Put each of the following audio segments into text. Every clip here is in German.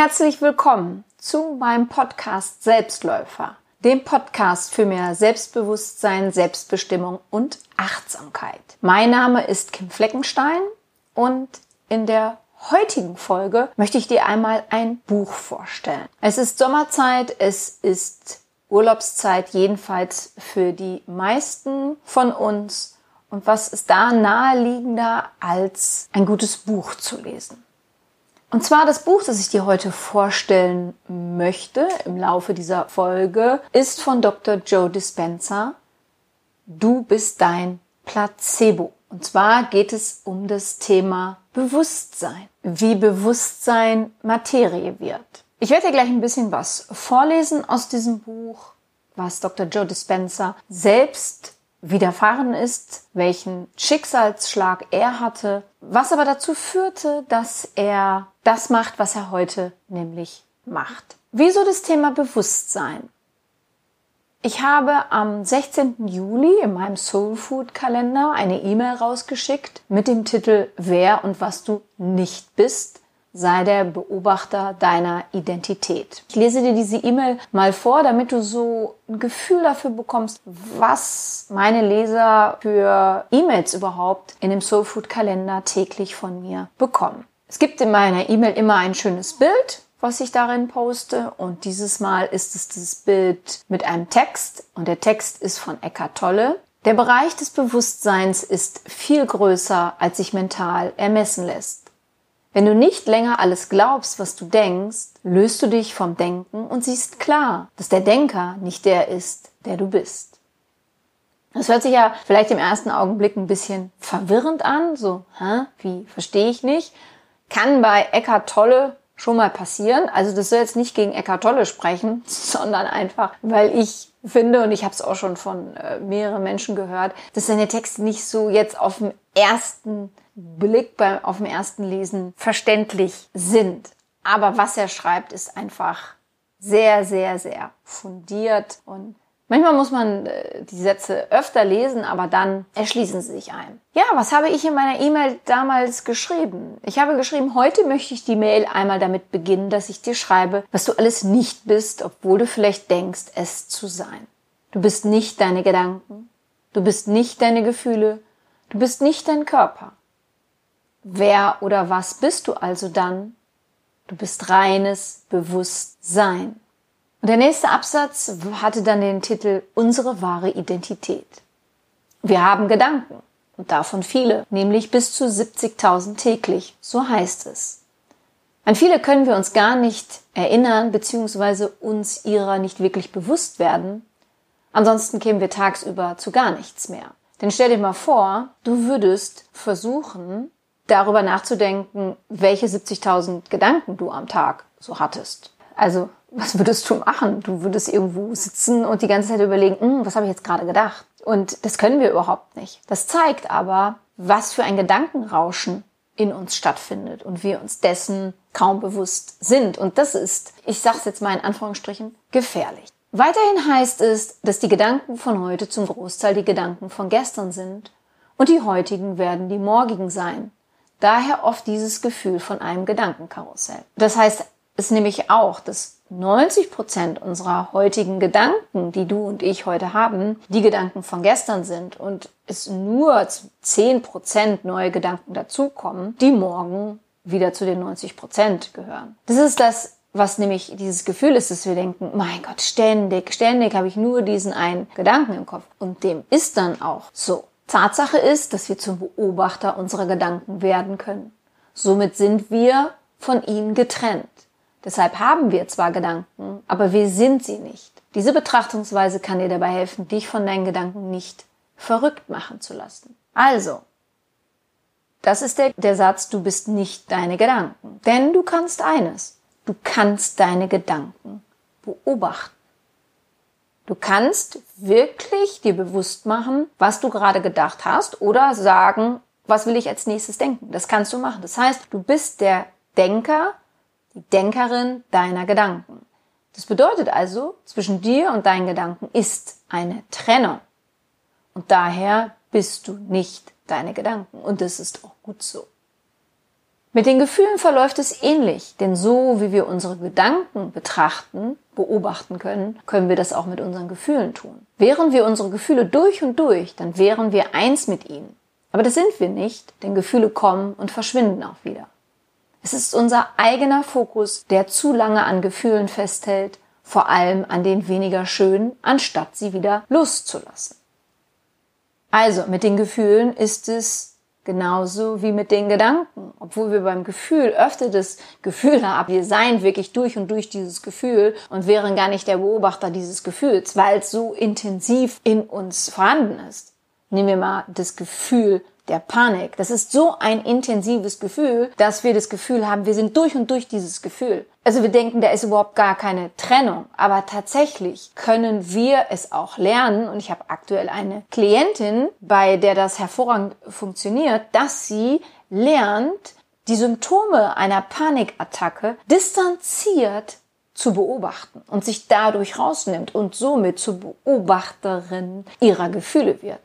Herzlich willkommen zu meinem Podcast Selbstläufer, dem Podcast für mehr Selbstbewusstsein, Selbstbestimmung und Achtsamkeit. Mein Name ist Kim Fleckenstein und in der heutigen Folge möchte ich dir einmal ein Buch vorstellen. Es ist Sommerzeit, es ist Urlaubszeit, jedenfalls für die meisten von uns. Und was ist da naheliegender, als ein gutes Buch zu lesen? Und zwar das Buch, das ich dir heute vorstellen möchte im Laufe dieser Folge, ist von Dr. Joe Dispenza. Du bist dein Placebo. Und zwar geht es um das Thema Bewusstsein. Wie Bewusstsein Materie wird. Ich werde dir gleich ein bisschen was vorlesen aus diesem Buch, was Dr. Joe Dispenza selbst widerfahren ist, welchen Schicksalsschlag er hatte, was aber dazu führte, dass er das macht, was er heute nämlich macht. Wieso das Thema Bewusstsein? Ich habe am 16. Juli in meinem Soul Food Kalender eine E-Mail rausgeschickt mit dem Titel Wer und was du nicht bist sei der Beobachter deiner Identität. Ich lese dir diese E-Mail mal vor, damit du so ein Gefühl dafür bekommst, was meine Leser für E-Mails überhaupt in dem Soul Food Kalender täglich von mir bekommen. Es gibt in meiner E-Mail immer ein schönes Bild, was ich darin poste. Und dieses Mal ist es das Bild mit einem Text. Und der Text ist von Eckhart Tolle. Der Bereich des Bewusstseins ist viel größer, als sich mental ermessen lässt. Wenn du nicht länger alles glaubst, was du denkst, löst du dich vom Denken und siehst klar, dass der Denker nicht der ist, der du bist. Das hört sich ja vielleicht im ersten Augenblick ein bisschen verwirrend an, so, hä, wie, verstehe ich nicht. Kann bei Eckart Tolle schon mal passieren. Also das soll jetzt nicht gegen Eckart Tolle sprechen, sondern einfach, weil ich finde, und ich habe es auch schon von äh, mehreren Menschen gehört, dass seine Texte nicht so jetzt auf dem ersten Blick beim, auf dem ersten Lesen verständlich sind. Aber was er schreibt, ist einfach sehr, sehr, sehr fundiert und Manchmal muss man äh, die Sätze öfter lesen, aber dann erschließen sie sich ein. Ja, was habe ich in meiner E-Mail damals geschrieben? Ich habe geschrieben, heute möchte ich die Mail einmal damit beginnen, dass ich dir schreibe, was du alles nicht bist, obwohl du vielleicht denkst, es zu sein. Du bist nicht deine Gedanken, du bist nicht deine Gefühle, du bist nicht dein Körper. Wer oder was bist du also dann? Du bist reines Bewusstsein. Und der nächste Absatz hatte dann den Titel Unsere wahre Identität. Wir haben Gedanken und davon viele, nämlich bis zu 70.000 täglich, so heißt es. An viele können wir uns gar nicht erinnern bzw. uns ihrer nicht wirklich bewusst werden. Ansonsten kämen wir tagsüber zu gar nichts mehr. Denn stell dir mal vor, du würdest versuchen, darüber nachzudenken, welche 70.000 Gedanken du am Tag so hattest. Also was würdest du machen? Du würdest irgendwo sitzen und die ganze Zeit überlegen, hm, was habe ich jetzt gerade gedacht? Und das können wir überhaupt nicht. Das zeigt aber, was für ein Gedankenrauschen in uns stattfindet und wir uns dessen kaum bewusst sind. Und das ist, ich sage es jetzt mal in Anführungsstrichen, gefährlich. Weiterhin heißt es, dass die Gedanken von heute zum Großteil die Gedanken von gestern sind und die heutigen werden die morgigen sein. Daher oft dieses Gefühl von einem Gedankenkarussell. Das heißt, ist nämlich auch, dass 90 Prozent unserer heutigen Gedanken, die du und ich heute haben, die Gedanken von gestern sind und es nur 10 Prozent neue Gedanken dazukommen, die morgen wieder zu den 90 Prozent gehören. Das ist das, was nämlich dieses Gefühl ist, dass wir denken, mein Gott, ständig, ständig habe ich nur diesen einen Gedanken im Kopf. Und dem ist dann auch so. Tatsache ist, dass wir zum Beobachter unserer Gedanken werden können. Somit sind wir von ihnen getrennt. Deshalb haben wir zwar Gedanken, aber wir sind sie nicht. Diese Betrachtungsweise kann dir dabei helfen, dich von deinen Gedanken nicht verrückt machen zu lassen. Also, das ist der, der Satz, du bist nicht deine Gedanken. Denn du kannst eines. Du kannst deine Gedanken beobachten. Du kannst wirklich dir bewusst machen, was du gerade gedacht hast oder sagen, was will ich als nächstes denken. Das kannst du machen. Das heißt, du bist der Denker die Denkerin deiner Gedanken. Das bedeutet also, zwischen dir und deinen Gedanken ist eine Trennung. Und daher bist du nicht deine Gedanken. Und das ist auch gut so. Mit den Gefühlen verläuft es ähnlich, denn so wie wir unsere Gedanken betrachten, beobachten können, können wir das auch mit unseren Gefühlen tun. Wären wir unsere Gefühle durch und durch, dann wären wir eins mit ihnen. Aber das sind wir nicht, denn Gefühle kommen und verschwinden auch wieder. Es ist unser eigener Fokus, der zu lange an Gefühlen festhält, vor allem an den weniger schönen, anstatt sie wieder loszulassen. Also mit den Gefühlen ist es genauso wie mit den Gedanken. Obwohl wir beim Gefühl öfter das Gefühl haben, wir seien wirklich durch und durch dieses Gefühl und wären gar nicht der Beobachter dieses Gefühls, weil es so intensiv in uns vorhanden ist. Nehmen wir mal das Gefühl der Panik. Das ist so ein intensives Gefühl, dass wir das Gefühl haben, wir sind durch und durch dieses Gefühl. Also wir denken, da ist überhaupt gar keine Trennung. Aber tatsächlich können wir es auch lernen. Und ich habe aktuell eine Klientin, bei der das hervorragend funktioniert, dass sie lernt, die Symptome einer Panikattacke distanziert zu beobachten und sich dadurch rausnimmt und somit zur Beobachterin ihrer Gefühle wird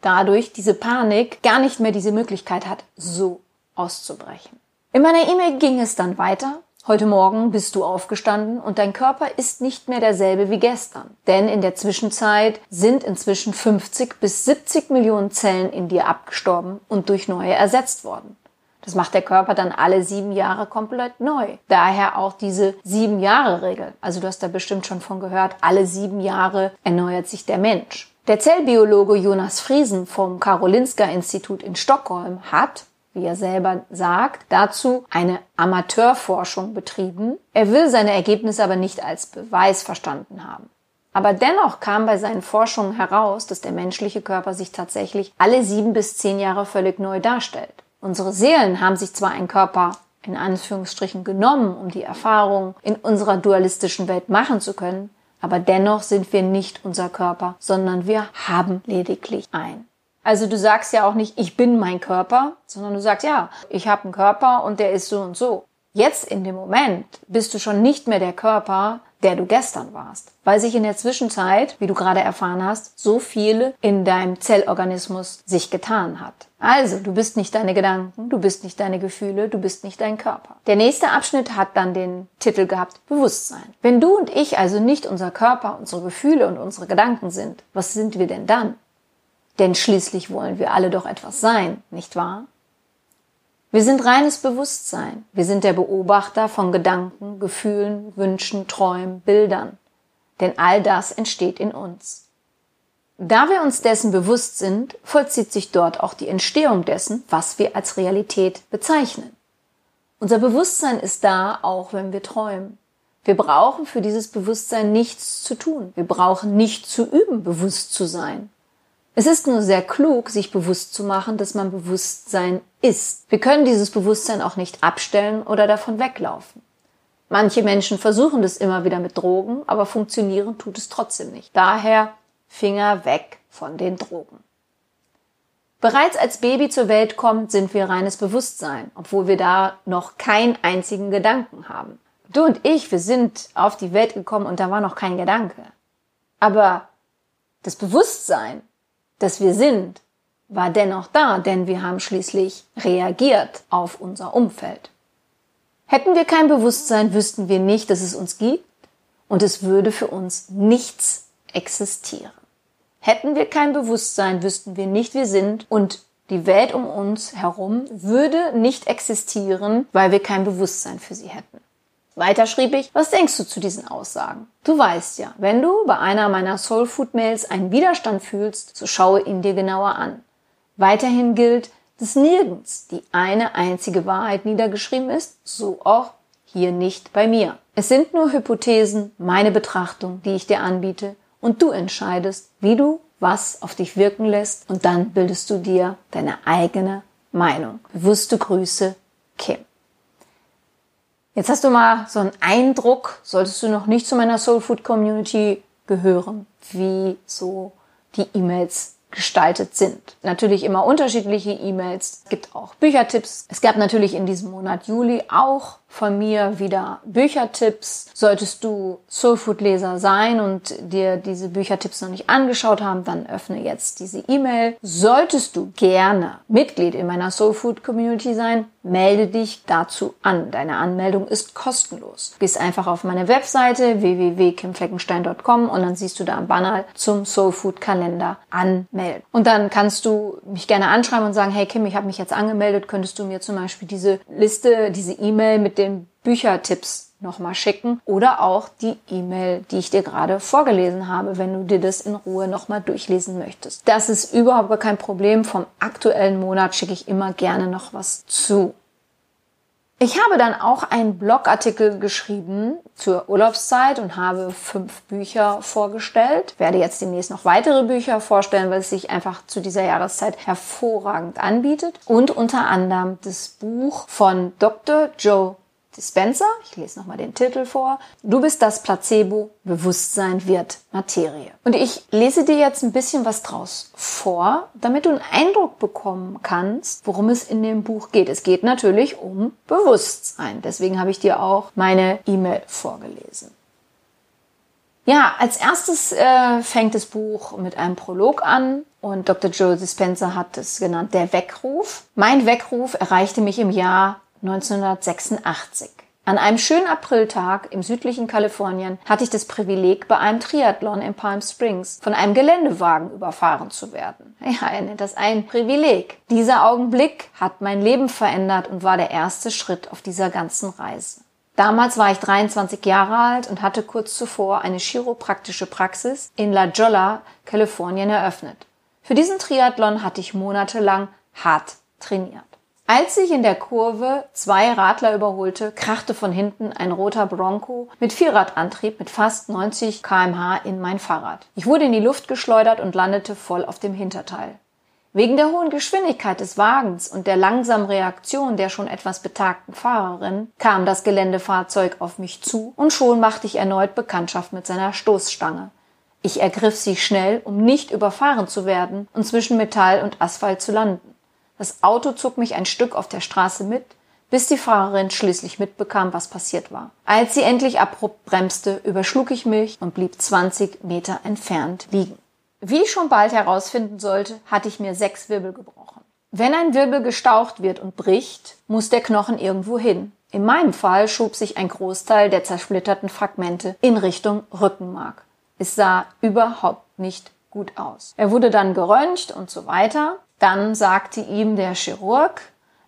dadurch diese Panik gar nicht mehr diese Möglichkeit hat, so auszubrechen. In meiner E-Mail ging es dann weiter. Heute Morgen bist du aufgestanden und dein Körper ist nicht mehr derselbe wie gestern. Denn in der Zwischenzeit sind inzwischen 50 bis 70 Millionen Zellen in dir abgestorben und durch neue ersetzt worden. Das macht der Körper dann alle sieben Jahre komplett neu. Daher auch diese sieben Jahre Regel. Also du hast da bestimmt schon von gehört, alle sieben Jahre erneuert sich der Mensch. Der Zellbiologe Jonas Friesen vom Karolinska-Institut in Stockholm hat, wie er selber sagt, dazu eine Amateurforschung betrieben. Er will seine Ergebnisse aber nicht als Beweis verstanden haben. Aber dennoch kam bei seinen Forschungen heraus, dass der menschliche Körper sich tatsächlich alle sieben bis zehn Jahre völlig neu darstellt. Unsere Seelen haben sich zwar einen Körper in Anführungsstrichen genommen, um die Erfahrung in unserer dualistischen Welt machen zu können, aber dennoch sind wir nicht unser Körper, sondern wir haben lediglich ein. Also du sagst ja auch nicht, ich bin mein Körper, sondern du sagst, ja, ich habe einen Körper und der ist so und so. Jetzt in dem Moment bist du schon nicht mehr der Körper, der du gestern warst, weil sich in der Zwischenzeit, wie du gerade erfahren hast, so viel in deinem Zellorganismus sich getan hat. Also, du bist nicht deine Gedanken, du bist nicht deine Gefühle, du bist nicht dein Körper. Der nächste Abschnitt hat dann den Titel gehabt Bewusstsein. Wenn du und ich also nicht unser Körper, unsere Gefühle und unsere Gedanken sind, was sind wir denn dann? Denn schließlich wollen wir alle doch etwas sein, nicht wahr? Wir sind reines Bewusstsein. Wir sind der Beobachter von Gedanken, Gefühlen, Wünschen, Träumen, Bildern. Denn all das entsteht in uns. Da wir uns dessen bewusst sind, vollzieht sich dort auch die Entstehung dessen, was wir als Realität bezeichnen. Unser Bewusstsein ist da, auch wenn wir träumen. Wir brauchen für dieses Bewusstsein nichts zu tun. Wir brauchen nicht zu üben, bewusst zu sein. Es ist nur sehr klug, sich bewusst zu machen, dass man Bewusstsein ist. Wir können dieses Bewusstsein auch nicht abstellen oder davon weglaufen. Manche Menschen versuchen das immer wieder mit Drogen, aber funktionieren tut es trotzdem nicht. Daher Finger weg von den Drogen. Bereits als Baby zur Welt kommt, sind wir reines Bewusstsein, obwohl wir da noch keinen einzigen Gedanken haben. Du und ich, wir sind auf die Welt gekommen und da war noch kein Gedanke. Aber das Bewusstsein dass wir sind, war dennoch da, denn wir haben schließlich reagiert auf unser Umfeld. Hätten wir kein Bewusstsein, wüssten wir nicht, dass es uns gibt und es würde für uns nichts existieren. Hätten wir kein Bewusstsein, wüssten wir nicht, wir sind und die Welt um uns herum würde nicht existieren, weil wir kein Bewusstsein für sie hätten. Weiter schrieb ich, was denkst du zu diesen Aussagen? Du weißt ja, wenn du bei einer meiner Soulfood Mails einen Widerstand fühlst, so schaue ihn dir genauer an. Weiterhin gilt, dass nirgends die eine einzige Wahrheit niedergeschrieben ist, so auch hier nicht bei mir. Es sind nur Hypothesen, meine Betrachtung, die ich dir anbiete, und du entscheidest, wie du was auf dich wirken lässt, und dann bildest du dir deine eigene Meinung. Bewusste Grüße, Kim. Jetzt hast du mal so einen Eindruck, solltest du noch nicht zu meiner Soul Food Community gehören, wie so die E-Mails gestaltet sind. Natürlich immer unterschiedliche E-Mails. Es gibt auch Büchertipps. Es gab natürlich in diesem Monat Juli auch von mir wieder Büchertipps. Solltest du Soulfood-Leser sein und dir diese Büchertipps noch nicht angeschaut haben, dann öffne jetzt diese E-Mail. Solltest du gerne Mitglied in meiner Soulfood-Community sein, melde dich dazu an. Deine Anmeldung ist kostenlos. Gehst einfach auf meine Webseite www.kimfleckenstein.com und dann siehst du da am Banner zum Soulfood Kalender anmelden. Und dann kannst du mich gerne anschreiben und sagen, hey Kim, ich habe mich jetzt angemeldet, könntest du mir zum Beispiel diese Liste, diese E-Mail mit den Büchertipps nochmal schicken oder auch die E-Mail, die ich dir gerade vorgelesen habe, wenn du dir das in Ruhe nochmal durchlesen möchtest. Das ist überhaupt gar kein Problem. Vom aktuellen Monat schicke ich immer gerne noch was zu. Ich habe dann auch einen Blogartikel geschrieben zur Urlaubszeit und habe fünf Bücher vorgestellt. Werde jetzt demnächst noch weitere Bücher vorstellen, weil es sich einfach zu dieser Jahreszeit hervorragend anbietet. Und unter anderem das Buch von Dr. Joe Dispenser, ich lese nochmal den Titel vor. Du bist das Placebo, Bewusstsein wird Materie. Und ich lese dir jetzt ein bisschen was draus vor, damit du einen Eindruck bekommen kannst, worum es in dem Buch geht. Es geht natürlich um Bewusstsein. Deswegen habe ich dir auch meine E-Mail vorgelesen. Ja, als erstes äh, fängt das Buch mit einem Prolog an und Dr. Joe Dispenser hat es genannt der Weckruf. Mein Weckruf erreichte mich im Jahr 1986. An einem schönen Apriltag im südlichen Kalifornien hatte ich das Privileg, bei einem Triathlon in Palm Springs von einem Geländewagen überfahren zu werden. Ja, er nennt das ein Privileg. Dieser Augenblick hat mein Leben verändert und war der erste Schritt auf dieser ganzen Reise. Damals war ich 23 Jahre alt und hatte kurz zuvor eine chiropraktische Praxis in La Jolla, Kalifornien eröffnet. Für diesen Triathlon hatte ich monatelang hart trainiert. Als ich in der Kurve zwei Radler überholte, krachte von hinten ein roter Bronco mit Vierradantrieb mit fast 90 kmh in mein Fahrrad. Ich wurde in die Luft geschleudert und landete voll auf dem Hinterteil. Wegen der hohen Geschwindigkeit des Wagens und der langsamen Reaktion der schon etwas betagten Fahrerin kam das Geländefahrzeug auf mich zu und schon machte ich erneut Bekanntschaft mit seiner Stoßstange. Ich ergriff sie schnell, um nicht überfahren zu werden und zwischen Metall und Asphalt zu landen. Das Auto zog mich ein Stück auf der Straße mit, bis die Fahrerin schließlich mitbekam, was passiert war. Als sie endlich abrupt bremste, überschlug ich mich und blieb 20 Meter entfernt liegen. Wie ich schon bald herausfinden sollte, hatte ich mir sechs Wirbel gebrochen. Wenn ein Wirbel gestaucht wird und bricht, muss der Knochen irgendwo hin. In meinem Fall schob sich ein Großteil der zersplitterten Fragmente in Richtung Rückenmark. Es sah überhaupt nicht gut aus. Er wurde dann geröntgt und so weiter. Dann sagte ihm der Chirurg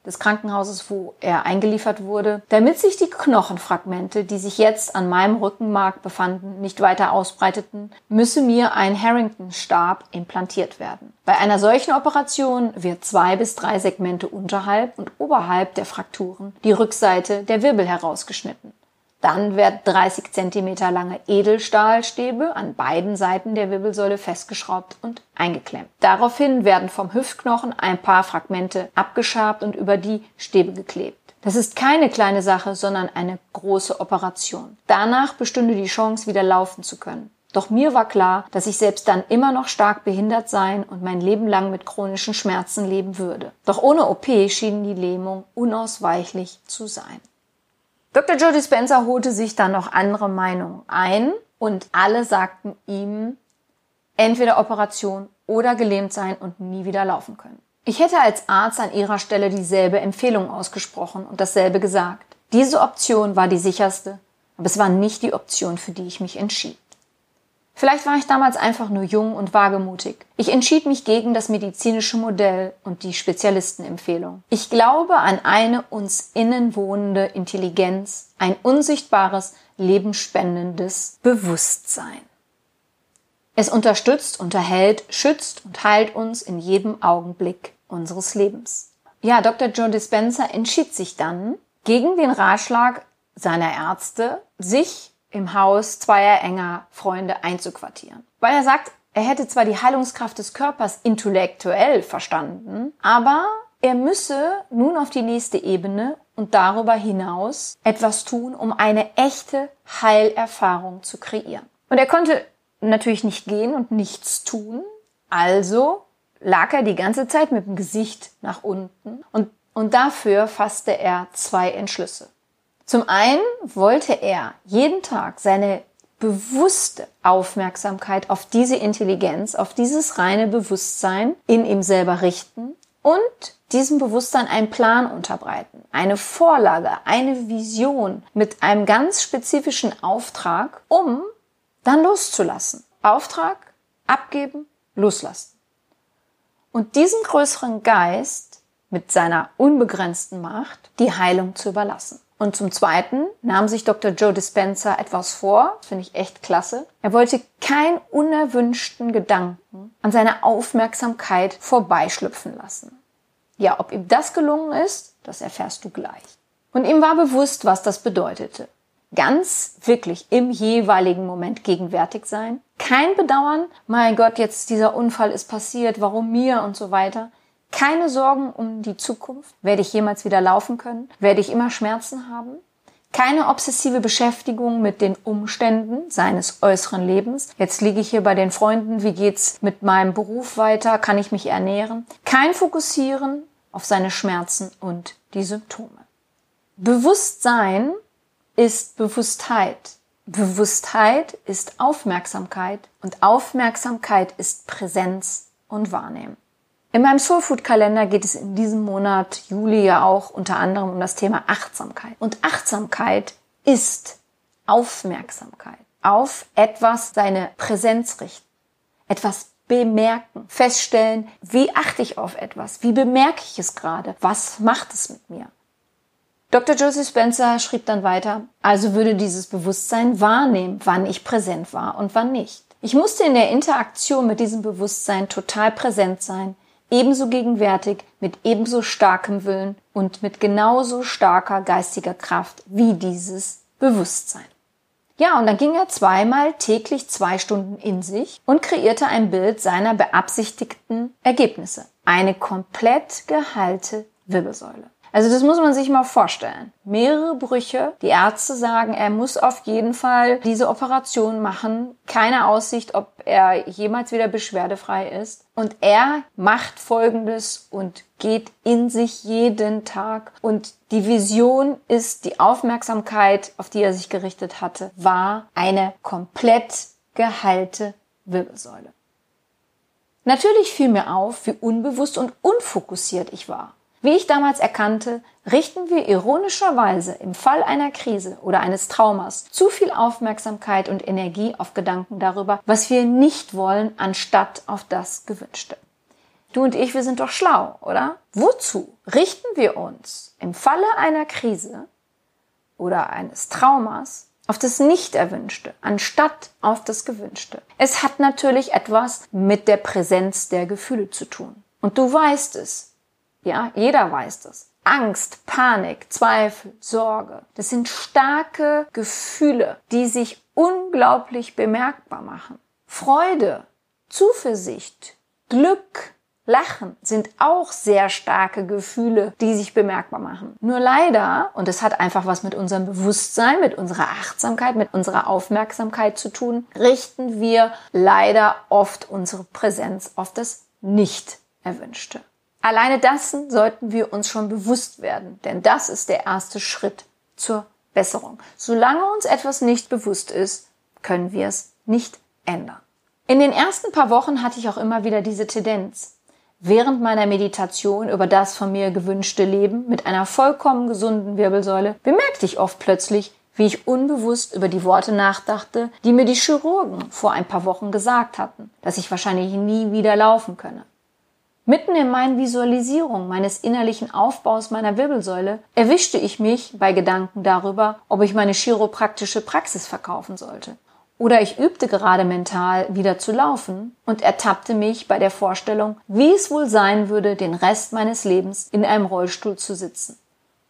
des Krankenhauses, wo er eingeliefert wurde, damit sich die Knochenfragmente, die sich jetzt an meinem Rückenmark befanden, nicht weiter ausbreiteten, müsse mir ein Harrington-Stab implantiert werden. Bei einer solchen Operation wird zwei bis drei Segmente unterhalb und oberhalb der Frakturen die Rückseite der Wirbel herausgeschnitten. Dann werden 30 cm lange Edelstahlstäbe an beiden Seiten der Wirbelsäule festgeschraubt und eingeklemmt. Daraufhin werden vom Hüftknochen ein paar Fragmente abgeschabt und über die Stäbe geklebt. Das ist keine kleine Sache, sondern eine große Operation. Danach bestünde die Chance, wieder laufen zu können. Doch mir war klar, dass ich selbst dann immer noch stark behindert sein und mein Leben lang mit chronischen Schmerzen leben würde. Doch ohne OP schien die Lähmung unausweichlich zu sein. Dr. Joe Dispenza holte sich dann noch andere Meinungen ein und alle sagten ihm, entweder Operation oder gelähmt sein und nie wieder laufen können. Ich hätte als Arzt an ihrer Stelle dieselbe Empfehlung ausgesprochen und dasselbe gesagt. Diese Option war die sicherste, aber es war nicht die Option, für die ich mich entschied. Vielleicht war ich damals einfach nur jung und wagemutig. Ich entschied mich gegen das medizinische Modell und die Spezialistenempfehlung. Ich glaube an eine uns innen wohnende Intelligenz, ein unsichtbares, lebensspendendes Bewusstsein. Es unterstützt, unterhält, schützt und heilt uns in jedem Augenblick unseres Lebens. Ja, Dr. Joe Dispenza entschied sich dann, gegen den Ratschlag seiner Ärzte, sich im Haus zweier enger Freunde einzuquartieren. Weil er sagt, er hätte zwar die Heilungskraft des Körpers intellektuell verstanden, aber er müsse nun auf die nächste Ebene und darüber hinaus etwas tun, um eine echte Heilerfahrung zu kreieren. Und er konnte natürlich nicht gehen und nichts tun, also lag er die ganze Zeit mit dem Gesicht nach unten und, und dafür fasste er zwei Entschlüsse. Zum einen wollte er jeden Tag seine bewusste Aufmerksamkeit auf diese Intelligenz, auf dieses reine Bewusstsein in ihm selber richten und diesem Bewusstsein einen Plan unterbreiten, eine Vorlage, eine Vision mit einem ganz spezifischen Auftrag, um dann loszulassen. Auftrag, abgeben, loslassen. Und diesen größeren Geist mit seiner unbegrenzten Macht die Heilung zu überlassen. Und zum Zweiten nahm sich Dr. Joe Dispenza etwas vor, finde ich echt klasse. Er wollte keinen unerwünschten Gedanken an seiner Aufmerksamkeit vorbeischlüpfen lassen. Ja, ob ihm das gelungen ist, das erfährst du gleich. Und ihm war bewusst, was das bedeutete. Ganz wirklich im jeweiligen Moment gegenwärtig sein. Kein Bedauern, mein Gott, jetzt dieser Unfall ist passiert, warum mir und so weiter. Keine Sorgen um die Zukunft. Werde ich jemals wieder laufen können? Werde ich immer Schmerzen haben? Keine obsessive Beschäftigung mit den Umständen seines äußeren Lebens. Jetzt liege ich hier bei den Freunden. Wie geht's mit meinem Beruf weiter? Kann ich mich ernähren? Kein Fokussieren auf seine Schmerzen und die Symptome. Bewusstsein ist Bewusstheit. Bewusstheit ist Aufmerksamkeit und Aufmerksamkeit ist Präsenz und Wahrnehmen. In meinem Soulfood-Kalender geht es in diesem Monat Juli ja auch unter anderem um das Thema Achtsamkeit. Und Achtsamkeit ist Aufmerksamkeit auf etwas, seine Präsenz richten, etwas bemerken, feststellen, wie achte ich auf etwas, wie bemerke ich es gerade, was macht es mit mir. Dr. Joseph Spencer schrieb dann weiter, also würde dieses Bewusstsein wahrnehmen, wann ich präsent war und wann nicht. Ich musste in der Interaktion mit diesem Bewusstsein total präsent sein, ebenso gegenwärtig, mit ebenso starkem Willen und mit genauso starker geistiger Kraft wie dieses Bewusstsein. Ja, und dann ging er zweimal täglich zwei Stunden in sich und kreierte ein Bild seiner beabsichtigten Ergebnisse. Eine komplett geheilte Wirbelsäule. Also das muss man sich mal vorstellen. Mehrere Brüche. Die Ärzte sagen, er muss auf jeden Fall diese Operation machen. Keine Aussicht, ob er jemals wieder beschwerdefrei ist. Und er macht Folgendes und geht in sich jeden Tag. Und die Vision ist, die Aufmerksamkeit, auf die er sich gerichtet hatte, war eine komplett geheilte Wirbelsäule. Natürlich fiel mir auf, wie unbewusst und unfokussiert ich war. Wie ich damals erkannte, richten wir ironischerweise im Fall einer Krise oder eines Traumas zu viel Aufmerksamkeit und Energie auf Gedanken darüber, was wir nicht wollen, anstatt auf das Gewünschte. Du und ich, wir sind doch schlau, oder? Wozu richten wir uns im Falle einer Krise oder eines Traumas auf das Nicht-Erwünschte, anstatt auf das Gewünschte? Es hat natürlich etwas mit der Präsenz der Gefühle zu tun. Und du weißt es, ja, jeder weiß das. Angst, Panik, Zweifel, Sorge. Das sind starke Gefühle, die sich unglaublich bemerkbar machen. Freude, Zuversicht, Glück, Lachen sind auch sehr starke Gefühle, die sich bemerkbar machen. Nur leider, und es hat einfach was mit unserem Bewusstsein, mit unserer Achtsamkeit, mit unserer Aufmerksamkeit zu tun, richten wir leider oft unsere Präsenz auf das Nicht-Erwünschte. Alleine dessen sollten wir uns schon bewusst werden, denn das ist der erste Schritt zur Besserung. Solange uns etwas nicht bewusst ist, können wir es nicht ändern. In den ersten paar Wochen hatte ich auch immer wieder diese Tendenz. Während meiner Meditation über das von mir gewünschte Leben mit einer vollkommen gesunden Wirbelsäule bemerkte ich oft plötzlich, wie ich unbewusst über die Worte nachdachte, die mir die Chirurgen vor ein paar Wochen gesagt hatten, dass ich wahrscheinlich nie wieder laufen könne. Mitten in meinen Visualisierungen meines innerlichen Aufbaus meiner Wirbelsäule erwischte ich mich bei Gedanken darüber, ob ich meine chiropraktische Praxis verkaufen sollte. Oder ich übte gerade mental wieder zu laufen und ertappte mich bei der Vorstellung, wie es wohl sein würde, den Rest meines Lebens in einem Rollstuhl zu sitzen.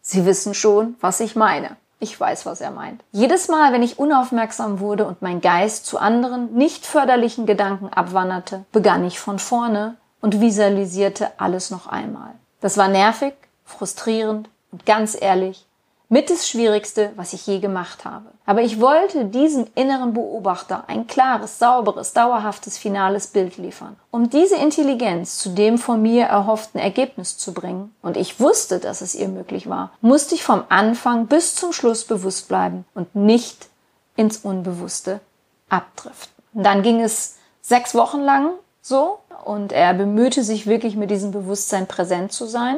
Sie wissen schon, was ich meine. Ich weiß, was er meint. Jedes Mal, wenn ich unaufmerksam wurde und mein Geist zu anderen, nicht förderlichen Gedanken abwanderte, begann ich von vorne und visualisierte alles noch einmal. Das war nervig, frustrierend und ganz ehrlich, Mit das Schwierigste, was ich je gemacht habe. Aber ich wollte diesem inneren Beobachter ein klares, sauberes, dauerhaftes, finales Bild liefern. Um diese Intelligenz zu dem von mir erhofften Ergebnis zu bringen, und ich wusste, dass es ihr möglich war, musste ich vom Anfang bis zum Schluss bewusst bleiben und nicht ins Unbewusste abdriften. Und dann ging es sechs Wochen lang so und er bemühte sich wirklich mit diesem Bewusstsein präsent zu sein.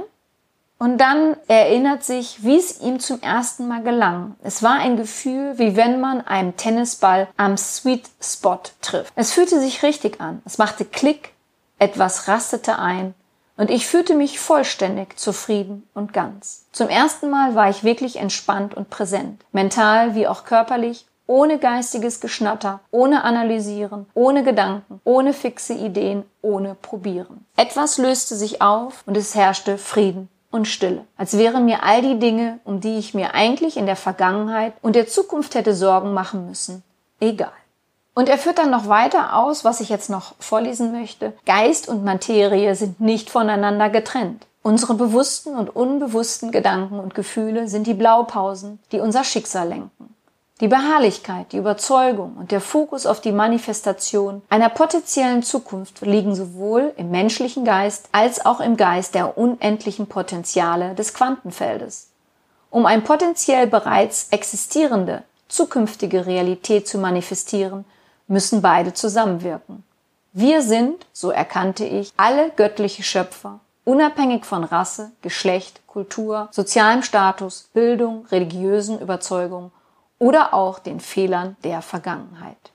Und dann erinnert sich, wie es ihm zum ersten Mal gelang. Es war ein Gefühl, wie wenn man einen Tennisball am Sweet Spot trifft. Es fühlte sich richtig an. Es machte Klick, etwas rastete ein und ich fühlte mich vollständig zufrieden und ganz. Zum ersten Mal war ich wirklich entspannt und präsent, mental wie auch körperlich ohne geistiges Geschnatter, ohne Analysieren, ohne Gedanken, ohne fixe Ideen, ohne Probieren. Etwas löste sich auf und es herrschte Frieden und Stille, als wären mir all die Dinge, um die ich mir eigentlich in der Vergangenheit und der Zukunft hätte Sorgen machen müssen, egal. Und er führt dann noch weiter aus, was ich jetzt noch vorlesen möchte. Geist und Materie sind nicht voneinander getrennt. Unsere bewussten und unbewussten Gedanken und Gefühle sind die Blaupausen, die unser Schicksal lenken. Die Beharrlichkeit, die Überzeugung und der Fokus auf die Manifestation einer potenziellen Zukunft liegen sowohl im menschlichen Geist als auch im Geist der unendlichen Potenziale des Quantenfeldes. Um ein potenziell bereits existierende, zukünftige Realität zu manifestieren, müssen beide zusammenwirken. Wir sind, so erkannte ich, alle göttliche Schöpfer, unabhängig von Rasse, Geschlecht, Kultur, sozialem Status, Bildung, religiösen Überzeugungen oder auch den Fehlern der Vergangenheit.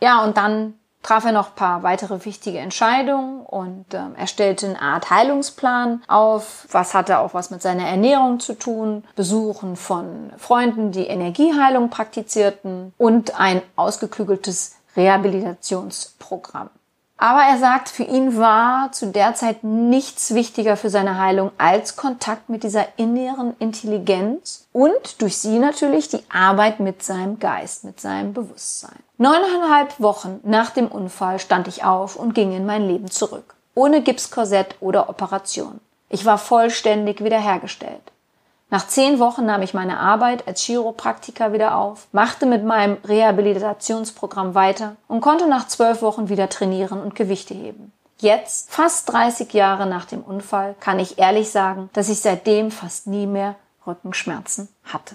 Ja, und dann traf er noch ein paar weitere wichtige Entscheidungen und äh, er stellte eine Art Heilungsplan auf. Was hatte auch was mit seiner Ernährung zu tun? Besuchen von Freunden, die Energieheilung praktizierten und ein ausgeklügeltes Rehabilitationsprogramm. Aber er sagt, für ihn war zu der Zeit nichts wichtiger für seine Heilung als Kontakt mit dieser inneren Intelligenz und durch sie natürlich die Arbeit mit seinem Geist, mit seinem Bewusstsein. Neuneinhalb Wochen nach dem Unfall stand ich auf und ging in mein Leben zurück. Ohne Gipskorsett oder Operation. Ich war vollständig wiederhergestellt. Nach zehn Wochen nahm ich meine Arbeit als Chiropraktiker wieder auf, machte mit meinem Rehabilitationsprogramm weiter und konnte nach zwölf Wochen wieder trainieren und Gewichte heben. Jetzt, fast 30 Jahre nach dem Unfall, kann ich ehrlich sagen, dass ich seitdem fast nie mehr Rückenschmerzen hatte.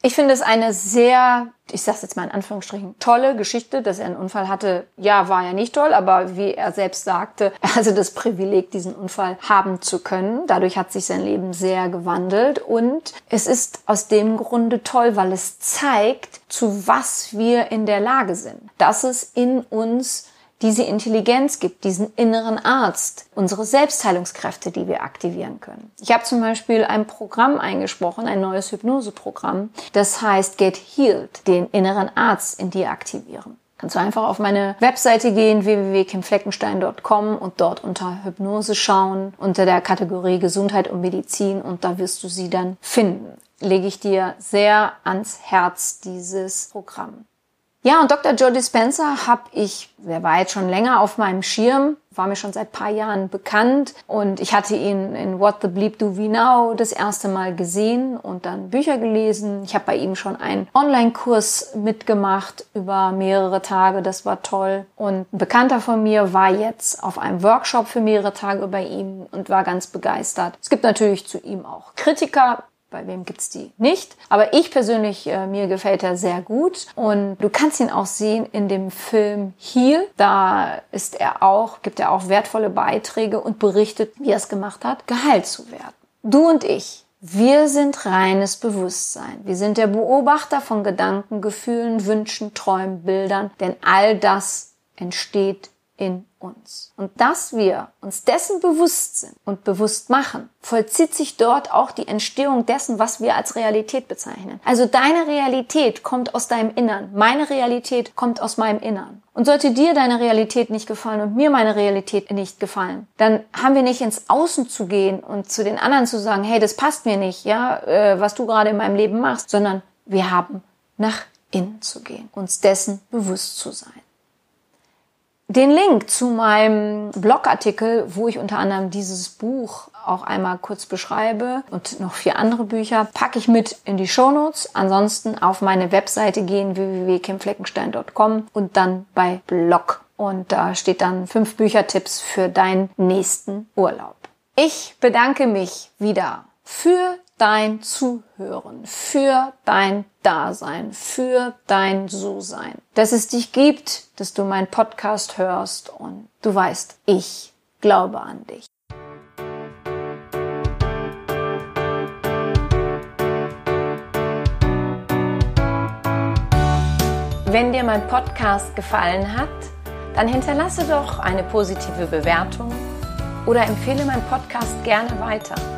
Ich finde es eine sehr, ich sage jetzt mal in Anführungsstrichen, tolle Geschichte, dass er einen Unfall hatte. Ja, war ja nicht toll, aber wie er selbst sagte, er hatte das Privileg, diesen Unfall haben zu können. Dadurch hat sich sein Leben sehr gewandelt und es ist aus dem Grunde toll, weil es zeigt, zu was wir in der Lage sind. Dass es in uns diese Intelligenz gibt, diesen inneren Arzt, unsere Selbstheilungskräfte, die wir aktivieren können. Ich habe zum Beispiel ein Programm eingesprochen, ein neues Hypnoseprogramm, das heißt Get Healed, den inneren Arzt in dir aktivieren. Kannst du einfach auf meine Webseite gehen, www.kimfleckenstein.com und dort unter Hypnose schauen, unter der Kategorie Gesundheit und Medizin und da wirst du sie dann finden. Lege ich dir sehr ans Herz, dieses Programm. Ja, und Dr. Joe Dispenza habe ich, der war jetzt schon länger auf meinem Schirm, war mir schon seit paar Jahren bekannt und ich hatte ihn in What the Bleep Do We Now das erste Mal gesehen und dann Bücher gelesen. Ich habe bei ihm schon einen Online-Kurs mitgemacht über mehrere Tage, das war toll. Und ein Bekannter von mir war jetzt auf einem Workshop für mehrere Tage bei ihm und war ganz begeistert. Es gibt natürlich zu ihm auch Kritiker, bei wem gibt's die nicht? Aber ich persönlich, äh, mir gefällt er sehr gut. Und du kannst ihn auch sehen in dem Film Heal. Da ist er auch, gibt er auch wertvolle Beiträge und berichtet, wie er es gemacht hat, geheilt zu werden. Du und ich, wir sind reines Bewusstsein. Wir sind der Beobachter von Gedanken, Gefühlen, Wünschen, Träumen, Bildern. Denn all das entsteht in uns. Und dass wir uns dessen bewusst sind und bewusst machen, vollzieht sich dort auch die Entstehung dessen, was wir als Realität bezeichnen. Also deine Realität kommt aus deinem Innern, meine Realität kommt aus meinem Innern. Und sollte dir deine Realität nicht gefallen und mir meine Realität nicht gefallen, dann haben wir nicht ins Außen zu gehen und zu den anderen zu sagen, hey, das passt mir nicht, ja, äh, was du gerade in meinem Leben machst, sondern wir haben nach innen zu gehen, uns dessen bewusst zu sein. Den Link zu meinem Blogartikel, wo ich unter anderem dieses Buch auch einmal kurz beschreibe und noch vier andere Bücher, packe ich mit in die Shownotes. Ansonsten auf meine Webseite gehen www.kimfleckenstein.com und dann bei Blog. Und da steht dann fünf Büchertipps für deinen nächsten Urlaub. Ich bedanke mich wieder für dein Zuhören, für dein Dasein, für dein So-Sein. Dass es dich gibt, dass du meinen Podcast hörst und du weißt, ich glaube an dich. Wenn dir mein Podcast gefallen hat, dann hinterlasse doch eine positive Bewertung oder empfehle meinen Podcast gerne weiter.